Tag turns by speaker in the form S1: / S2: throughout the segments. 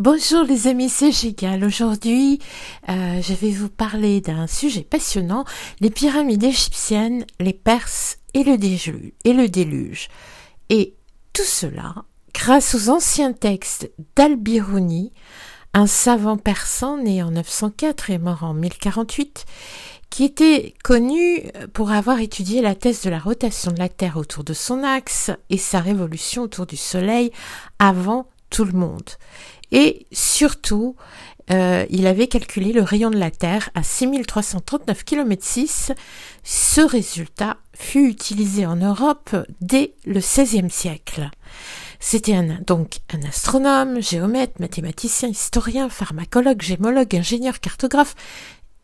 S1: Bonjour les amis, c'est Gigal. Aujourd'hui, euh, je vais vous parler d'un sujet passionnant, les pyramides égyptiennes, les Perses et le, déluge, et le déluge. Et tout cela grâce aux anciens textes d'Al-Biruni, un savant persan né en 904 et mort en 1048, qui était connu pour avoir étudié la thèse de la rotation de la Terre autour de son axe et sa révolution autour du Soleil avant tout le monde. Et surtout, euh, il avait calculé le rayon de la Terre à 6339 km 6. Ce résultat fut utilisé en Europe dès le XVIe siècle. C'était donc un astronome, géomètre, mathématicien, historien, pharmacologue, gémologue, ingénieur, cartographe,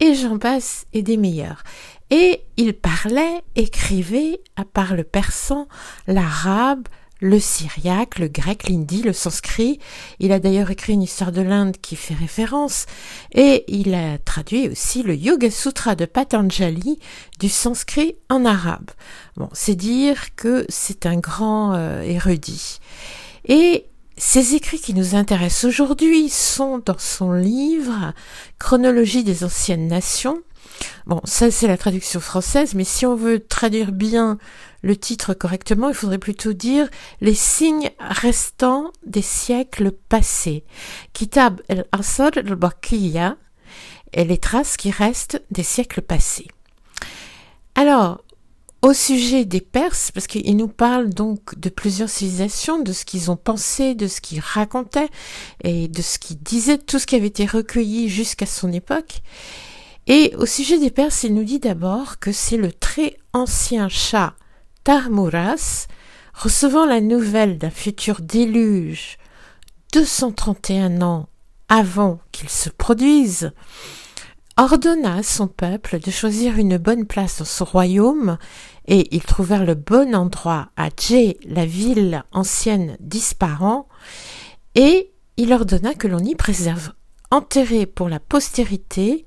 S1: et j'en passe, et des meilleurs. Et il parlait, écrivait, à part le persan, l'arabe, le syriaque, le grec, l'hindi, le sanskrit. Il a d'ailleurs écrit une histoire de l'Inde qui fait référence et il a traduit aussi le Yoga Sutra de Patanjali du sanskrit en arabe. Bon, c'est dire que c'est un grand euh, érudit. Et ces écrits qui nous intéressent aujourd'hui sont dans son livre Chronologie des anciennes nations. Bon, ça c'est la traduction française, mais si on veut traduire bien le titre correctement, il faudrait plutôt dire les signes restants des siècles passés. Kitab el-Asr al-Baqiya et les traces qui restent des siècles passés. Alors, au sujet des Perses, parce qu'il nous parle donc de plusieurs civilisations, de ce qu'ils ont pensé, de ce qu'ils racontaient et de ce qu'ils disaient, tout ce qui avait été recueilli jusqu'à son époque. Et au sujet des Perses, il nous dit d'abord que c'est le très ancien chat Tarmuras, recevant la nouvelle d'un futur déluge 231 ans avant qu'il se produise, ordonna à son peuple de choisir une bonne place dans son royaume, et ils trouvèrent le bon endroit à Djé, la ville ancienne disparant, et il ordonna que l'on y préserve, enterré pour la postérité,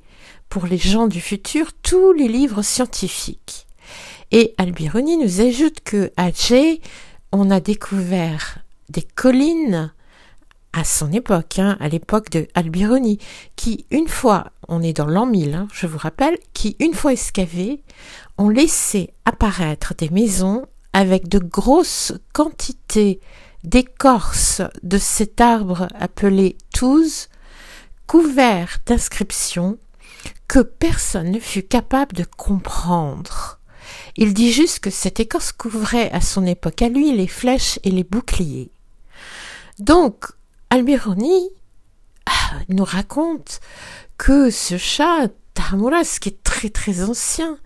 S1: pour les gens du futur, tous les livres scientifiques. Et Albironi nous ajoute que à Djé, on a découvert des collines à son époque, hein, à l'époque de Albironi, qui une fois, on est dans l'an 1000, hein, je vous rappelle, qui une fois excavées, ont laissé apparaître des maisons avec de grosses quantités d'écorce de cet arbre appelé touze, couverts d'inscriptions que personne ne fut capable de comprendre. Il dit juste que cette écorce couvrait à son époque à lui les flèches et les boucliers. Donc, Albironi ah, nous raconte que ce chat, Tamuras, qui est très très ancien,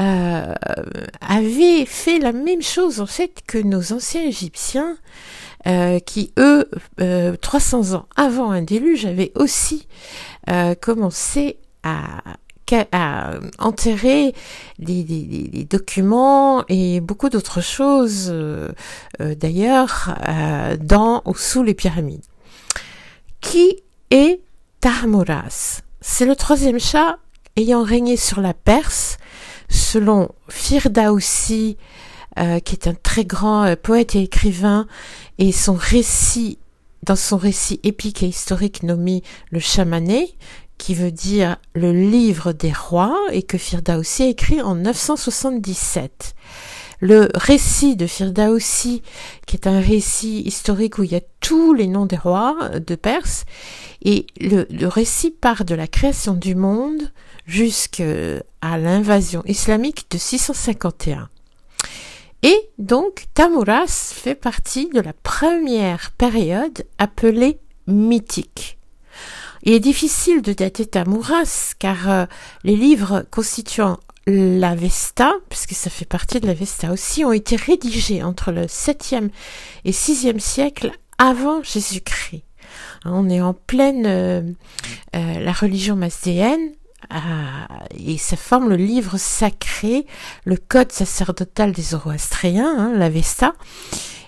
S1: euh, avait fait la même chose en fait que nos anciens Égyptiens, euh, qui eux, 300 euh, ans avant un déluge, avaient aussi commencé à, enterrer des, documents et beaucoup d'autres choses euh, euh, d'ailleurs euh, dans ou sous les pyramides. Qui est Tarmuras C'est le troisième chat ayant régné sur la Perse, selon Firdaoussi, qui est un très grand poète et écrivain, et son récit dans son récit épique et historique nommé le Chamané, qui veut dire le livre des rois et que Firdaoussi a écrit en 977. Le récit de Firdaoussi, qui est un récit historique où il y a tous les noms des rois de Perse, et le récit part de la création du monde jusqu'à l'invasion islamique de 651. Et donc, Tamuras fait partie de la première période appelée mythique. Il est difficile de dater Tamouras car euh, les livres constituant l'Avesta, puisque ça fait partie de l'Avesta aussi, ont été rédigés entre le 7e et 6e siècle avant Jésus-Christ. On est en pleine euh, euh, la religion masdéenne et ça forme le livre sacré, le code sacerdotal des Zoroastriens, hein, l'Avesta.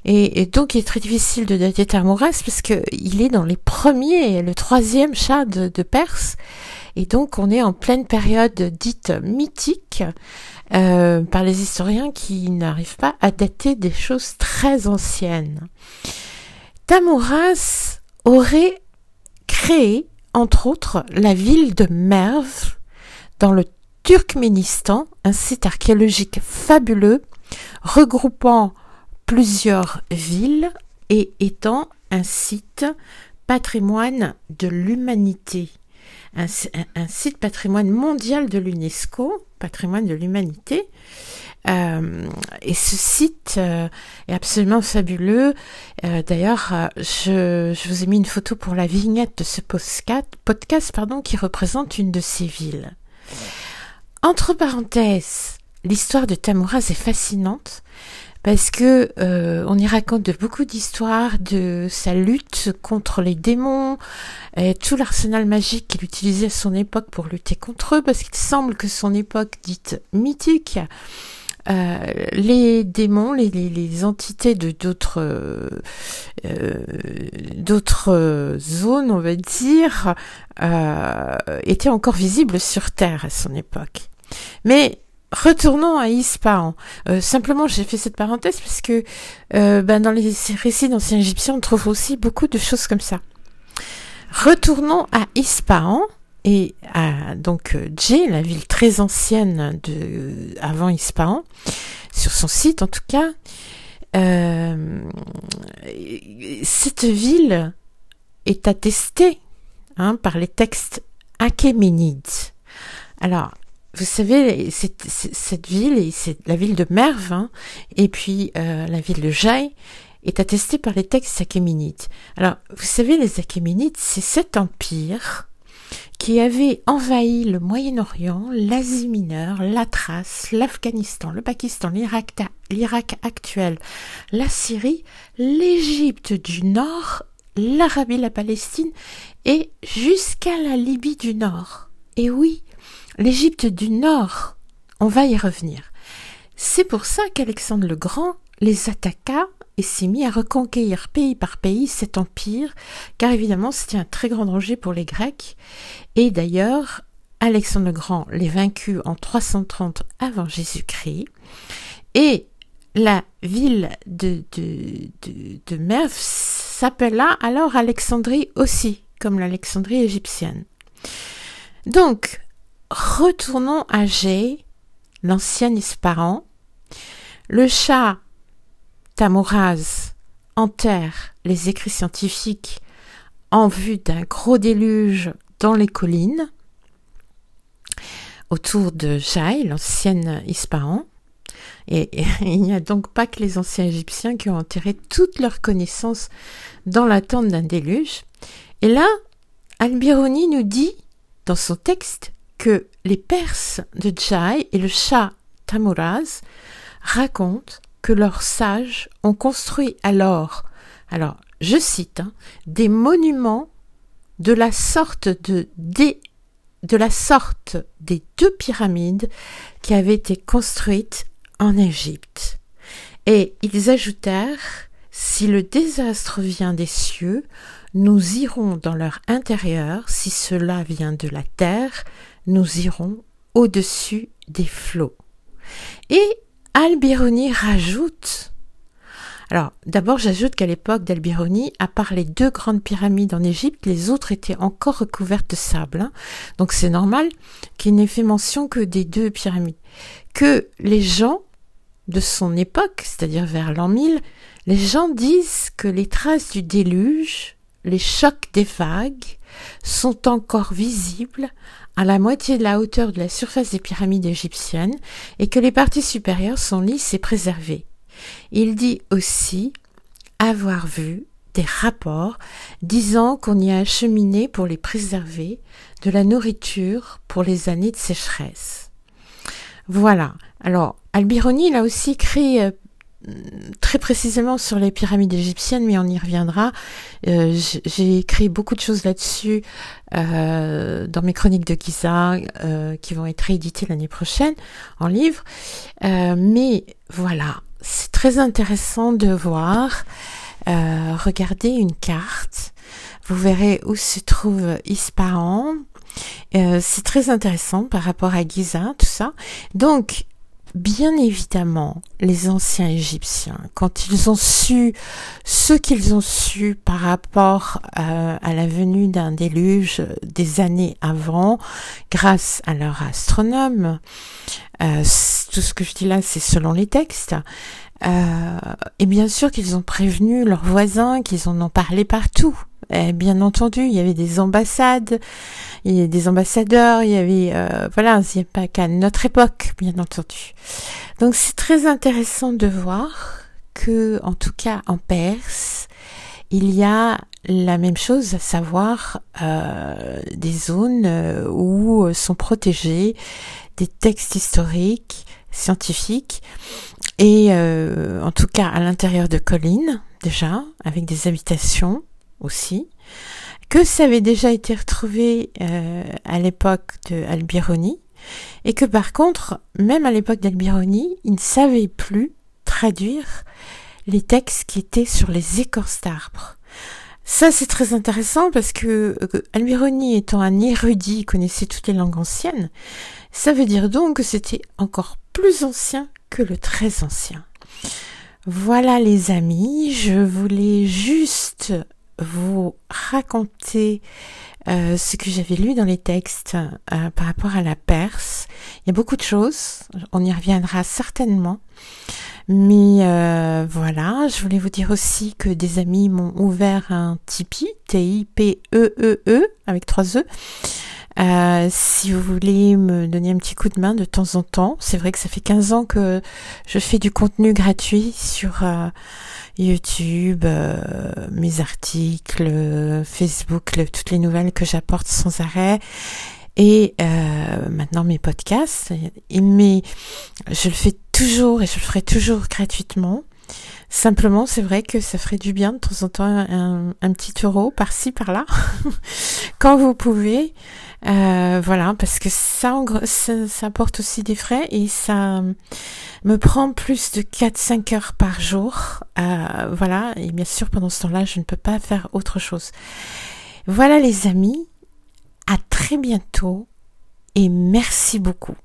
S1: Et, donc il est très difficile de dater Tarmoras parce qu'il est dans les premiers, le troisième chat de, Perse. Et donc on est en pleine période dite mythique euh, par les historiens qui n'arrivent pas à dater des choses très anciennes. Tamoras aurait créé, entre autres, la ville de Merv, dans le Turkménistan, un site archéologique fabuleux, regroupant plusieurs villes et étant un site patrimoine de l'humanité. Un, site patrimoine mondial de l'UNESCO, patrimoine de l'humanité. Euh, et ce site euh, est absolument fabuleux. Euh, d'ailleurs, je, vous ai mis une photo pour la vignette de ce podcast, pardon, qui représente une de ces villes. Entre parenthèses, l'histoire de Tamouraz est fascinante parce que on y raconte de beaucoup d'histoires de sa lutte contre les démons, et tout l'arsenal magique qu'il utilisait à son époque pour lutter contre eux, parce qu'il semble que son époque dite mythique, euh, les démons, les, les, entités de d'autres euh, d'autres zones, on va dire, étaient encore visibles sur Terre à son époque. Mais retournons à Ispahan. Euh, simplement, j'ai fait cette parenthèse parce que euh, ben, dans les récits d'anciens Égyptiens, on trouve aussi beaucoup de choses comme ça. Retournons à Ispahan et donc Djé, la ville très ancienne de avant Ispahan, sur son site en tout cas. Euh, cette ville est attestée hein, par les textes achéménides. Alors, vous savez, cette, ville, c'est la ville de Merv, hein, et puis euh, la ville de Jai, est attestée par les textes achéménides. Alors, vous savez, les achéménides, c'est cet empire qui avait envahi le Moyen-Orient, l'Asie mineure, la Thrace, l'Afghanistan, le Pakistan, l'Irak actuel, la Syrie, l'Égypte du Nord, l'Arabie, la Palestine et jusqu'à la Libye du Nord. Et oui, l'Égypte du Nord. On va y revenir. C'est pour ça qu'Alexandre le Grand les attaqua et s'est mis à reconquérir pays par pays cet empire, car évidemment c'était un très grand danger pour les Grecs. Et d'ailleurs, Alexandre le Grand les vaincut en 330 avant Jésus-Christ. Et la ville de, de, de, de Merv s'appela alors Alexandrie aussi, comme l'Alexandrie égyptienne. Donc, Retournons à G, l'ancien Isparan. Le chat Tamouraz enterre les écrits scientifiques en vue d'un gros déluge dans les collines autour de Jai, l'ancienne Ispahan. Et, il n'y a donc pas que les anciens Égyptiens qui ont enterré toutes leurs connaissances dans l'attente d'un déluge. Et là, Albironi nous dit, dans son texte, que les Perses de Jai et le Shah Tamuraz racontent que leurs sages ont construit alors, alors je cite, hein, des monuments de la sorte de, des, de la sorte des deux pyramides qui avaient été construites en Égypte. Et ils ajoutèrent, si le désastre vient des cieux, nous irons dans leur intérieur, si cela vient de la terre, nous irons au-dessus des flots. Et Albironi rajoute alors, d'abord, j'ajoute qu'à l'époque d'Albironi, à part les deux grandes pyramides en Égypte, les autres étaient encore recouvertes de sable. Hein. Donc, c'est normal qu'il n'ait fait mention que des deux pyramides. Que les gens de son époque, c'est-à-dire vers l'an 1000, les gens disent que les traces du déluge, les chocs des vagues, sont encore visibles à la moitié de la hauteur de la surface des pyramides égyptiennes et que les parties supérieures sont lisses et préservées. Il dit aussi avoir vu des rapports disant qu'on y a acheminé pour les préserver de la nourriture pour les années de sécheresse. Voilà. Alors, Albironi, il a aussi écrit euh, très précisément sur les pyramides égyptiennes, mais on y reviendra. Euh, j'ai écrit beaucoup de choses là-dessus euh, dans mes chroniques de Giza euh, qui vont être rééditées l'année prochaine en livre. mais voilà, c'est très intéressant de voir. regardez une carte. Vous verrez où se trouve Ispahan. c'est très intéressant par rapport à Giza, tout ça. Donc, bien évidemment, les anciens Égyptiens, quand ils ont su ce qu'ils ont su par rapport euh, à la venue d'un déluge des années avant, grâce à leur astronome, euh, tout ce que je dis là, c'est selon les textes, euh, et bien sûr qu'ils ont prévenu leurs voisins, qu'ils en ont parlé partout. Et bien entendu, il y avait des ambassades, il y avait des ambassadeurs, il y avait euh, voilà, a pas qu'à notre époque, bien entendu. Donc c'est très intéressant de voir que, en tout cas en Perse, il y a la même chose, à savoir euh, des zones euh, où sont protégés des textes historiques, scientifiques, et euh, en tout cas à l'intérieur de collines déjà, avec des habitations aussi, que ça avait déjà été retrouvé euh, à l'époque de Albironi, et que par contre, même à l'époque d'Albironi, ils ne savaient plus traduire les textes qui étaient sur les écorces d'arbres. Ça, c'est très intéressant parce que euh, Albironi étant un érudit, connaissait toutes les langues anciennes. Ça veut dire donc que c'était encore plus ancien le très ancien. Voilà les amis, je voulais juste vous raconter euh, ce que j'avais lu dans les textes euh, par rapport à la Perse. Il y a beaucoup de choses, on y reviendra certainement. Mais euh, voilà, je voulais vous dire aussi que des amis m'ont ouvert un Tipeee, T-I-P-E-E-E, -E, avec trois E. Euh, si vous voulez me donner un petit coup de main de temps en temps, c'est vrai que ça fait 15 ans que je fais du contenu gratuit sur euh, YouTube, euh, mes articles, Facebook, toutes les nouvelles que j'apporte sans arrêt et maintenant mes podcasts. Mais je le fais toujours et je le ferai toujours gratuitement. Simplement, c'est vrai que ça ferait du bien de temps en temps un, petit euro par-ci, par-là, quand vous pouvez. Euh, voilà, parce que ça, ça, ça, apporte aussi des frais et ça me prend plus de 4-5 heures par jour. Euh, voilà, et bien sûr, pendant ce temps-là, je ne peux pas faire autre chose. Voilà les amis, à très bientôt et merci beaucoup.